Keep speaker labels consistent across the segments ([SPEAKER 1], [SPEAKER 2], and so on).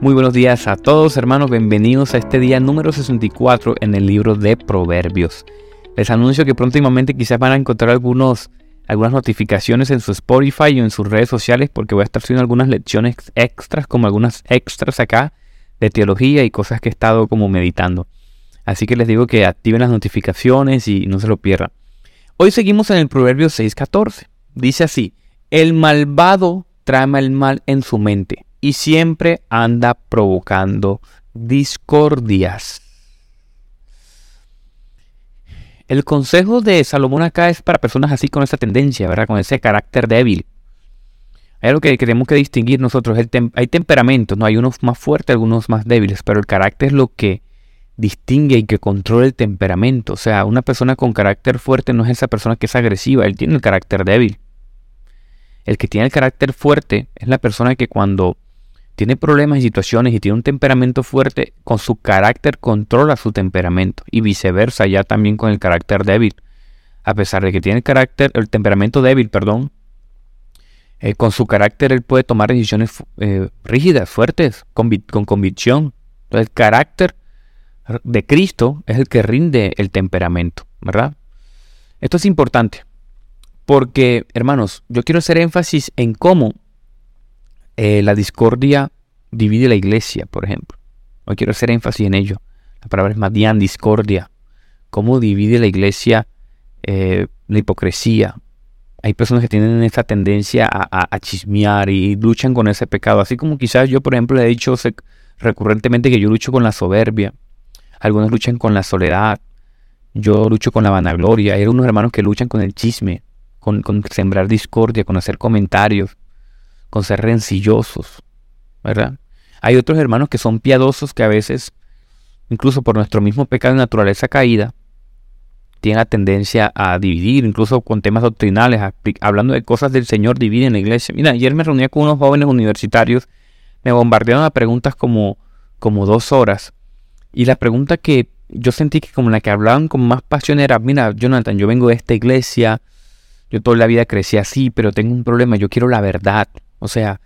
[SPEAKER 1] Muy buenos días a todos hermanos, bienvenidos a este día número 64 en el libro de Proverbios. Les anuncio que próximamente quizás van a encontrar algunos, algunas notificaciones en su Spotify o en sus redes sociales porque voy a estar haciendo algunas lecciones extras, como algunas extras acá de teología y cosas que he estado como meditando. Así que les digo que activen las notificaciones y no se lo pierdan. Hoy seguimos en el Proverbio 6.14. Dice así, el malvado trama el mal en su mente y siempre anda provocando discordias. El consejo de Salomón acá es para personas así con esa tendencia, ¿verdad? Con ese carácter débil. Hay algo que tenemos que distinguir nosotros. hay temperamentos, ¿no? Hay unos más fuertes, algunos más débiles, pero el carácter es lo que distingue y que controla el temperamento. O sea, una persona con carácter fuerte no es esa persona que es agresiva, él tiene el carácter débil. El que tiene el carácter fuerte es la persona que cuando tiene problemas y situaciones y tiene un temperamento fuerte, con su carácter controla su temperamento y viceversa ya también con el carácter débil. A pesar de que tiene el carácter, el temperamento débil, perdón, eh, con su carácter él puede tomar decisiones eh, rígidas, fuertes, con, con convicción. Entonces el carácter de Cristo es el que rinde el temperamento, ¿verdad? Esto es importante porque, hermanos, yo quiero hacer énfasis en cómo eh, la discordia divide la iglesia, por ejemplo. Hoy quiero hacer énfasis en ello. La palabra es Madian, discordia. Cómo divide la iglesia eh, la hipocresía. Hay personas que tienen esta tendencia a, chismear y luchan con ese pecado. Así como quizás yo, por ejemplo, he dicho recurrentemente que yo lucho con la soberbia. Algunos luchan con la soledad. Yo lucho con la vanagloria. Hay unos hermanos que luchan con el chisme, con sembrar discordia, con hacer comentarios con ser rencillosos, ¿verdad? Hay otros hermanos que son piadosos que a veces, incluso por nuestro mismo pecado de naturaleza caída, tienen la tendencia a dividir, incluso con temas doctrinales, hablando de cosas del Señor, dividen la iglesia. Mira, ayer me reuní con unos jóvenes universitarios, me bombardearon a preguntas como, como dos horas, y la pregunta que yo sentí que como la que hablaban con más pasión era, mira, Jonathan, yo vengo de esta iglesia, yo toda la vida crecí así, pero tengo un problema, yo quiero la verdad. O sea,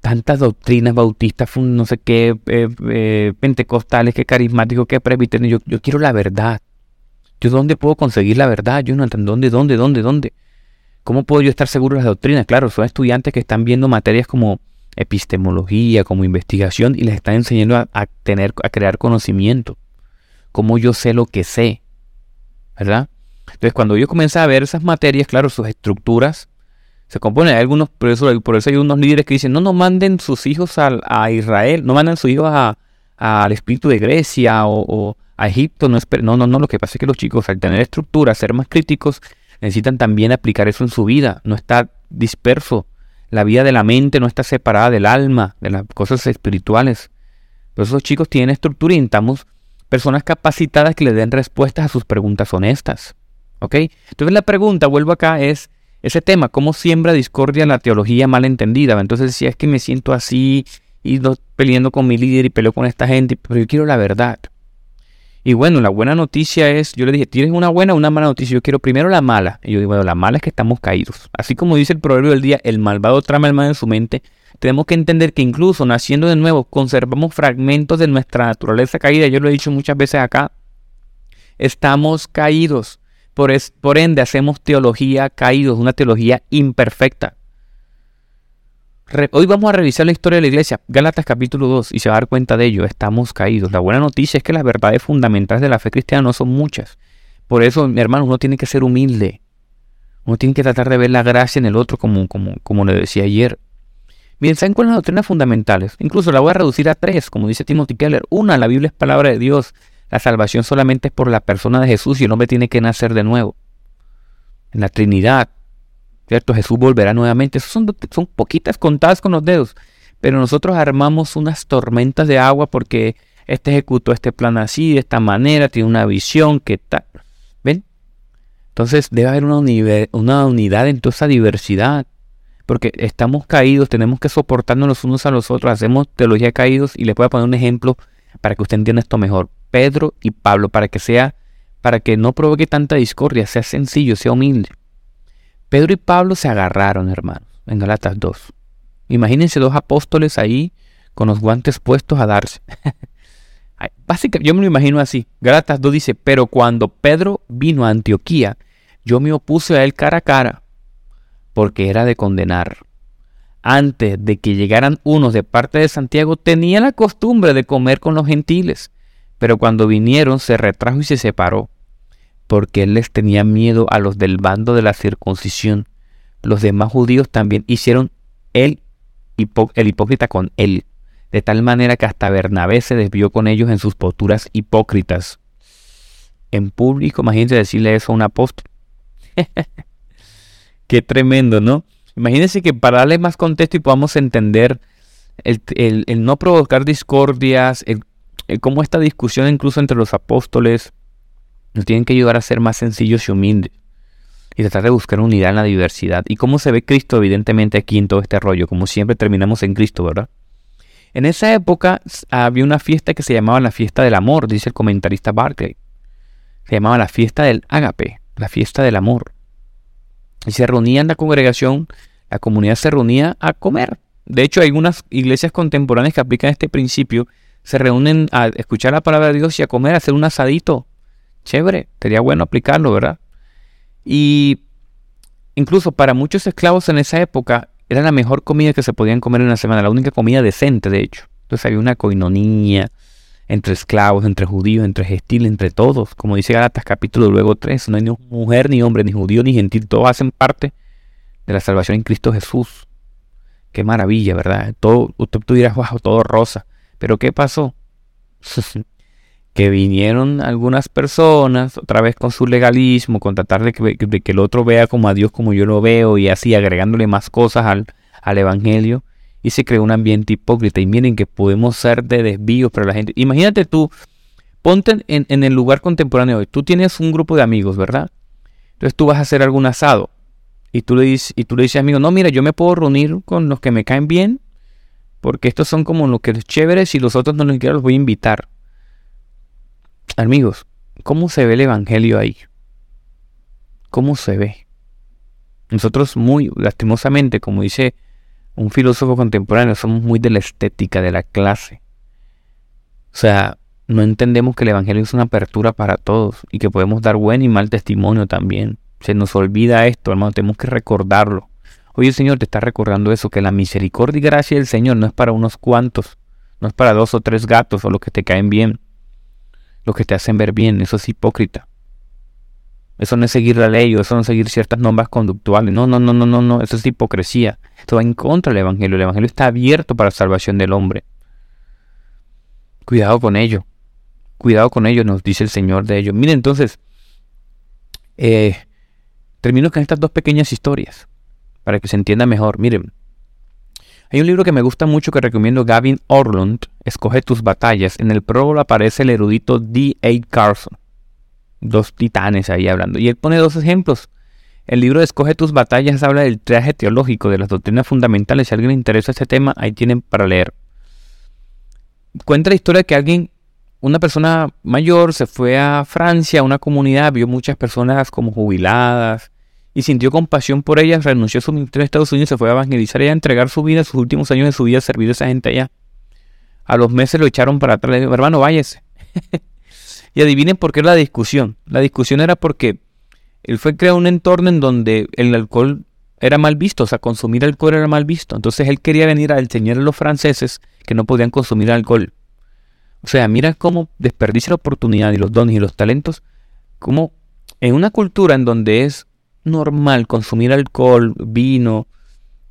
[SPEAKER 1] tantas doctrinas bautistas, no sé qué, eh, eh, pentecostales, qué carismáticos, qué presbiterianos. Yo, yo quiero la verdad. ¿Yo dónde puedo conseguir la verdad? Yo no entiendo dónde, dónde, dónde, dónde. ¿Cómo puedo yo estar seguro de las doctrinas? Claro, son estudiantes que están viendo materias como epistemología, como investigación, y les están enseñando a, a tener, a crear conocimiento. Cómo yo sé lo que sé. ¿Verdad? Entonces, cuando yo comencé a ver esas materias, claro, sus estructuras, se compone. Hay algunos, por eso, por eso hay unos líderes que dicen, no, no manden sus hijos a, Israel, no manden sus hijos al espíritu de Grecia o, a Egipto. No, no, no, no, lo que pasa es que los chicos al tener estructura, ser más críticos, necesitan también aplicar eso en su vida, no está disperso. La vida de la mente no está separada del alma, de las cosas espirituales. Pero esos chicos tienen estructura y necesitamos personas capacitadas que le den respuestas a sus preguntas honestas. ¿Ok? Entonces la pregunta, vuelvo acá, es, ese tema, cómo siembra discordia la teología mal entendida. Entonces, si es que me siento así y peleando con mi líder y peleo con esta gente, pero yo quiero la verdad. Y bueno, la buena noticia es, yo le dije, ¿tienes una buena o una mala noticia? Yo quiero primero la mala. Y yo digo, bueno, la mala es que estamos caídos. Así como dice el proverbio del día, el malvado trama el mal en su mente, tenemos que entender que incluso naciendo de nuevo, conservamos fragmentos de nuestra naturaleza caída. Yo lo he dicho muchas veces acá. Estamos caídos. Por, ende, hacemos teología caídos, una teología imperfecta. hoy vamos a revisar la historia de la iglesia, Gálatas capítulo 2, y se va a dar cuenta de ello. Estamos caídos. La buena noticia es que las verdades fundamentales de la fe cristiana no son muchas. Por eso, mi hermano, uno tiene que ser humilde. Uno tiene que tratar de ver la gracia en el otro, como, como, como le decía ayer. Bien, ¿saben cuáles son las doctrinas fundamentales? Incluso la voy a reducir a tres, como dice Timothy Keller. Una, la Biblia es palabra de Dios. La salvación solamente es por la persona de Jesús y el hombre tiene que nacer de nuevo. En la Trinidad, ¿cierto? Jesús volverá nuevamente. son, son poquitas contadas con los dedos. Pero nosotros armamos unas tormentas de agua porque este ejecutó este plan así, de esta manera, tiene una visión, que tal. ¿Ven? Entonces debe haber una, una unidad en toda esa diversidad. Porque estamos caídos, tenemos que soportarnos los unos a los otros. Hacemos teología caídos y les voy a poner un ejemplo para que usted entienda esto mejor. Pedro y Pablo, para que sea, para que no provoque tanta discordia, sea sencillo, sea humilde. Pedro y Pablo se agarraron, hermanos, en Galatas 2. Imagínense dos apóstoles ahí con los guantes puestos a darse. Básicamente, yo me lo imagino así. Gálatas 2 dice, pero cuando Pedro vino a Antioquía, yo me opuse a él cara a cara, porque era de condenar. Antes de que llegaran unos de parte de Santiago, tenía la costumbre de comer con los gentiles, pero cuando vinieron se retrajo y se separó, porque él les tenía miedo a los del bando de la circuncisión. Los demás judíos también hicieron él, el hipócrita con él de tal manera que hasta Bernabé se desvió con ellos en sus posturas hipócritas. En público, imagínense decirle eso a un apóstol. Qué tremendo, ¿no? Imagínense que para darle más contexto y podamos entender el, no provocar discordias, el, cómo esta discusión incluso entre los apóstoles nos tienen que ayudar a ser más sencillos y humildes y tratar de buscar unidad en la diversidad. Y cómo se ve Cristo evidentemente aquí en todo este rollo, como siempre terminamos en Cristo, ¿verdad? En esa época había una fiesta que se llamaba la fiesta del amor, dice el comentarista Barclay. Se llamaba la fiesta del ágape, la fiesta del amor. Y se reunía en la congregación, la comunidad se reunía a comer. De hecho, hay algunas iglesias contemporáneas que aplican este principio. Se reúnen a escuchar la palabra de Dios y a comer, a hacer un asadito. Chévere, sería bueno aplicarlo, ¿verdad? Y incluso para muchos esclavos en esa época, era la mejor comida que se podían comer en la semana, la única comida decente, de hecho. Entonces había una coinonía entre esclavos, entre judíos, entre gentiles, entre todos. Como dice Galatas capítulo luego 3, no hay ni mujer, ni hombre, ni judío, ni gentil, todos hacen parte de la salvación en Cristo Jesús. Qué maravilla, ¿verdad? Todo, usted tuviera bajo todo rosa. Pero ¿qué pasó? que vinieron algunas personas, otra vez con su legalismo, con tratar de que, el otro vea como a Dios como yo lo veo y así agregándole más cosas al, al Evangelio, y se creó un ambiente hipócrita. Y miren que podemos ser de desvíos para la gente. Imagínate tú, ponte en, en el lugar contemporáneo hoy, tú tienes un grupo de amigos, ¿verdad? Entonces tú vas a hacer algún asado. Y tú le dices, y tú le dices, amigo, no, mira, yo me puedo reunir con los que me caen bien, porque estos son como los que es chéveres y los otros no los quiero, los voy a invitar. Amigos, ¿cómo se ve el Evangelio ahí? ¿Cómo se ve? Nosotros muy lastimosamente, como dice un filósofo contemporáneo, somos muy de la estética, de la clase. O sea, no entendemos que el Evangelio es una apertura para todos y que podemos dar buen y mal testimonio también. Se nos olvida esto, hermano, tenemos que recordarlo. Hoy el Señor te está recordando eso, que la misericordia y gracia del Señor no es para unos cuantos, no es para dos o tres gatos o los que te caen bien lo que te hacen ver bien, eso es hipócrita. Eso no es seguir la ley o eso no es seguir ciertas normas conductuales. No, no, no, no, no, no. Eso es hipocresía. Esto va en contra del Evangelio. El Evangelio está abierto para la salvación del hombre. Cuidado con ello. Cuidado con ello, nos dice el Señor de ello. Miren, entonces, eh, termino con estas dos pequeñas historias para que se entienda mejor. Miren, hay un libro que me gusta mucho que recomiendo Gavin Orlund, Escoge tus batallas. En el prólogo aparece el erudito D.A. Carson. Dos titanes ahí hablando. Y él pone dos ejemplos. El libro de Escoge tus batallas habla del traje teológico, de las doctrinas fundamentales. Si alguien le interesa este tema, ahí tienen para leer. Cuenta la historia de que alguien, una persona mayor, se fue a Francia, a una comunidad, vio muchas personas como jubiladas, y sintió compasión por ellas, renunció a su ministerio en Estados Unidos, se fue a evangelizar y a entregar su vida, sus últimos años de su vida, a servir a esa gente allá. A los meses lo echaron para atrás, le dijo, hermano, váyase. y adivinen por qué la discusión. La discusión era porque él fue creado un entorno en donde el alcohol era mal visto, o sea, consumir alcohol era mal visto. Entonces él quería venir a enseñar a los franceses que no podían consumir alcohol. O sea, mira cómo desperdicia la oportunidad y los dones y los talentos, como en una cultura en donde es normal consumir alcohol, vino,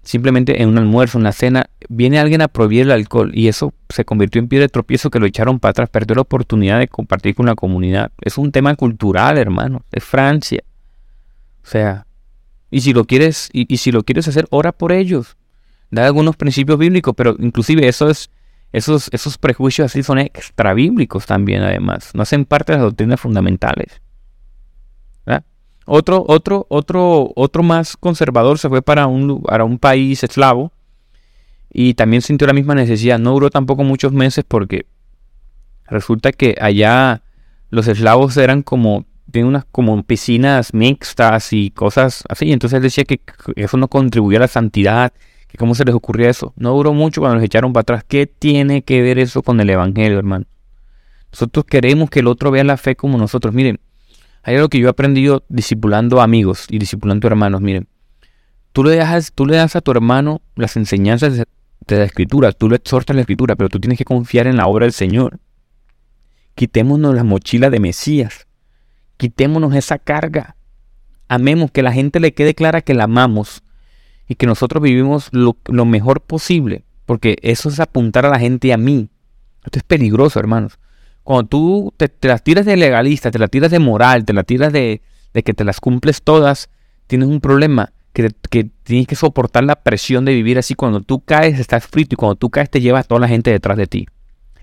[SPEAKER 1] simplemente en un almuerzo, en una cena, viene alguien a prohibir el alcohol y eso se convirtió en pie de tropiezo que lo echaron para atrás, perdió la oportunidad de compartir con la comunidad. Es un tema cultural, hermano, es Francia. O sea, y si lo quieres, y, si lo quieres hacer, ora por ellos. Da algunos principios bíblicos, pero inclusive eso es, esos, esos prejuicios así son extra bíblicos también, además. No hacen parte de las doctrinas fundamentales. Otro, otro, otro, otro más conservador se fue para un, para un país eslavo y también sintió la misma necesidad. No duró tampoco muchos meses porque resulta que allá los eslavos eran como, tienen unas como piscinas mixtas y cosas así. Entonces él decía que eso no contribuía a la santidad, que cómo se les ocurría eso. No duró mucho cuando los echaron para atrás. ¿Qué tiene que ver eso con el Evangelio, hermano? Nosotros queremos que el otro vea la fe como nosotros. Miren, hay algo que yo he aprendido discipulando amigos y discipulando hermanos. Miren, tú le, das, tú le das a tu hermano las enseñanzas de, la escritura, tú le exhortas la escritura, pero tú tienes que confiar en la obra del Señor. Quitémonos la mochila de Mesías. Quitémonos esa carga. Amemos, que la gente le quede clara que la amamos y que nosotros vivimos lo, mejor posible, porque eso es apuntar a la gente a mí. Esto es peligroso, hermanos. Cuando tú te, las tiras de legalista, te las tiras de moral, te las tiras de, que te las cumples todas, tienes un problema. Que, tienes que soportar la presión de vivir así. Cuando tú caes, estás frito y cuando tú caes, te lleva a toda la gente detrás de ti.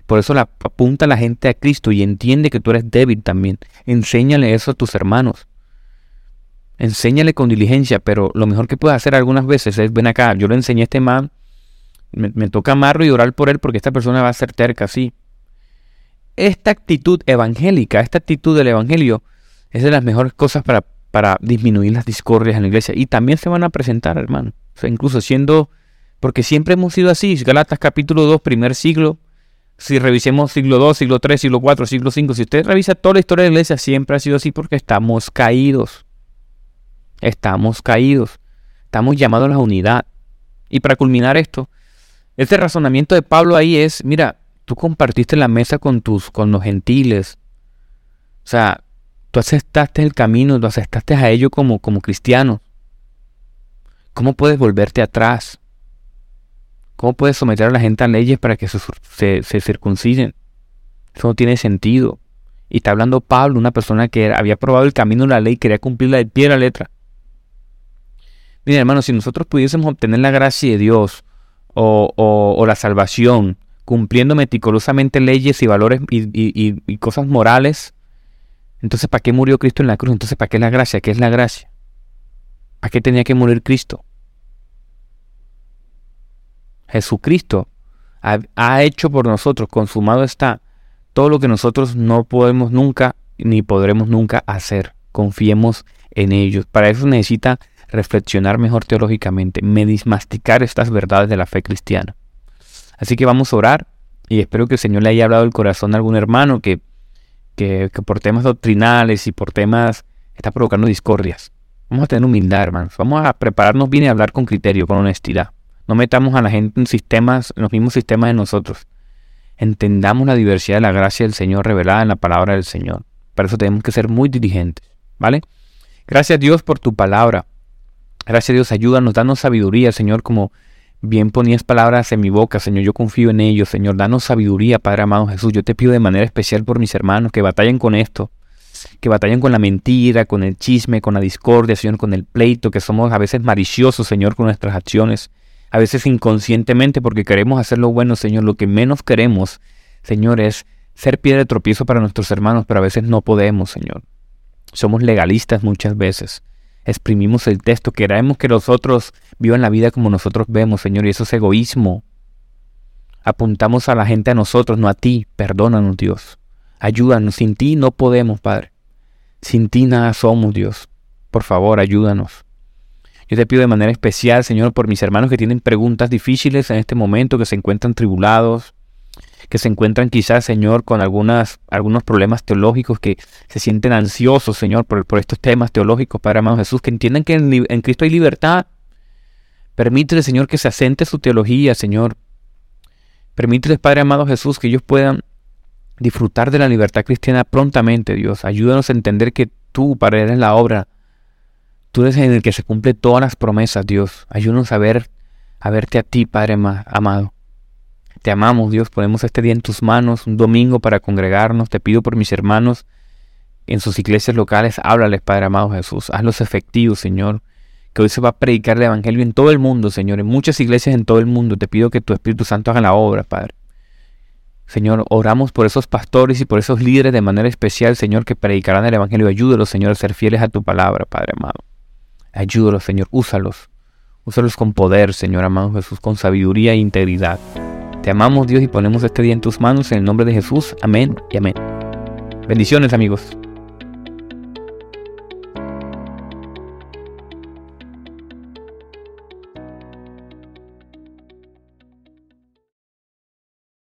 [SPEAKER 1] Por eso apunta la gente a Cristo y entiende que tú eres débil también. Enséñale eso a tus hermanos. Enséñale con diligencia, pero lo mejor que puedes hacer algunas veces es, ven acá, yo le enseñé a este man, me, toca amarro y orar por él porque esta persona va a ser terca, sí esta actitud evangélica, esta actitud del evangelio, es de las mejores cosas para, para disminuir las discordias en la iglesia. Y también se van a presentar, hermano. O sea, incluso siendo, porque siempre hemos sido así. Galatas capítulo 2, primer siglo. Si revisemos siglo 2, siglo 3, siglo 4, siglo 5, si usted revisa toda la historia de la iglesia, siempre ha sido así porque estamos caídos. Estamos caídos. Estamos llamados a la unidad. Y para culminar esto, este razonamiento de Pablo ahí es, mira, tú compartiste la mesa con tus, con los gentiles. O sea, tú aceptaste el camino, tú aceptaste a ellos como, como cristianos. ¿Cómo puedes volverte atrás? ¿Cómo puedes someter a la gente a leyes para que se, se, circunciden? Eso no tiene sentido. Y está hablando Pablo, una persona que había probado el camino de la ley y quería cumplirla de pie a la letra. Mira, hermano, si nosotros pudiésemos obtener la gracia de Dios o, o la salvación cumpliendo meticulosamente leyes y valores y, cosas morales, entonces ¿para qué murió Cristo en la cruz? Entonces ¿para qué la gracia? ¿Qué es la gracia? ¿Para qué tenía que morir Cristo? Jesucristo ha, ha, hecho por nosotros, consumado está, todo lo que nosotros no podemos nunca ni podremos nunca hacer. Confiemos en ellos. Para eso necesita reflexionar mejor teológicamente, masticar estas verdades de la fe cristiana. Así que vamos a orar y espero que el Señor le haya hablado el corazón a algún hermano que, que, por temas doctrinales y por temas está provocando discordias. Vamos a tener humildad, hermanos. Vamos a prepararnos bien y hablar con criterio, con honestidad. No metamos a la gente en sistemas, en los mismos sistemas de nosotros. Entendamos la diversidad de la gracia del Señor revelada en la palabra del Señor. Para eso tenemos que ser muy diligentes, ¿vale? Gracias Dios por tu palabra. Gracias Dios, ayúdanos, danos sabiduría, Señor, como Bien ponías palabras en mi boca, Señor, yo confío en ellos, Señor, danos sabiduría, Padre amado Jesús. Yo te pido de manera especial por mis hermanos que batallen con esto, que batallen con la mentira, con el chisme, con la discordia, Señor, con el pleito, que somos a veces maliciosos, Señor, con nuestras acciones, a veces inconscientemente porque queremos hacer lo bueno, Señor. Lo que menos queremos, Señor, es ser piedra de tropiezo para nuestros hermanos, pero a veces no podemos, Señor. Somos legalistas muchas veces exprimimos el texto, queremos que los otros vivan la vida como nosotros vemos, Señor, y eso es egoísmo. Apuntamos a la gente a nosotros, no a ti. Perdónanos, Dios. Ayúdanos. Sin ti no podemos, Padre. Sin ti nada somos, Dios. Por favor, ayúdanos. Yo te pido de manera especial, Señor, por mis hermanos que tienen preguntas difíciles en este momento, que se encuentran tribulados, que se encuentran quizás, Señor, con algunas, algunos problemas teológicos, que se sienten ansiosos, Señor, por, por estos temas teológicos, Padre amado Jesús, que entiendan que en, Cristo hay libertad. Permítele, Señor, que se asente su teología, Señor. Permítele, Padre amado Jesús, que ellos puedan disfrutar de la libertad cristiana prontamente, Dios. Ayúdanos a entender que tú, Padre, eres la obra. Tú eres en el que se cumple todas las promesas, Dios. Ayúdanos a ver, a verte a ti, Padre amado. Te amamos, Dios. Ponemos este día en tus manos, un domingo para congregarnos. Te pido por mis hermanos en sus iglesias locales. Háblales, Padre amado Jesús. Hazlos efectivos, Señor. Que hoy se va a predicar el Evangelio en todo el mundo, Señor. En muchas iglesias en todo el mundo. Te pido que tu Espíritu Santo haga la obra, Padre. Señor, oramos por esos pastores y por esos líderes de manera especial, Señor, que predicarán el Evangelio. Ayúdalos, Señor, a ser fieles a tu palabra, Padre amado. Ayúdalos, Señor. Úsalos. Úsalos con poder, Señor amado Jesús, con sabiduría e integridad. Te amamos Dios y ponemos este día en tus manos en el nombre de Jesús. Amén y amén. Bendiciones amigos.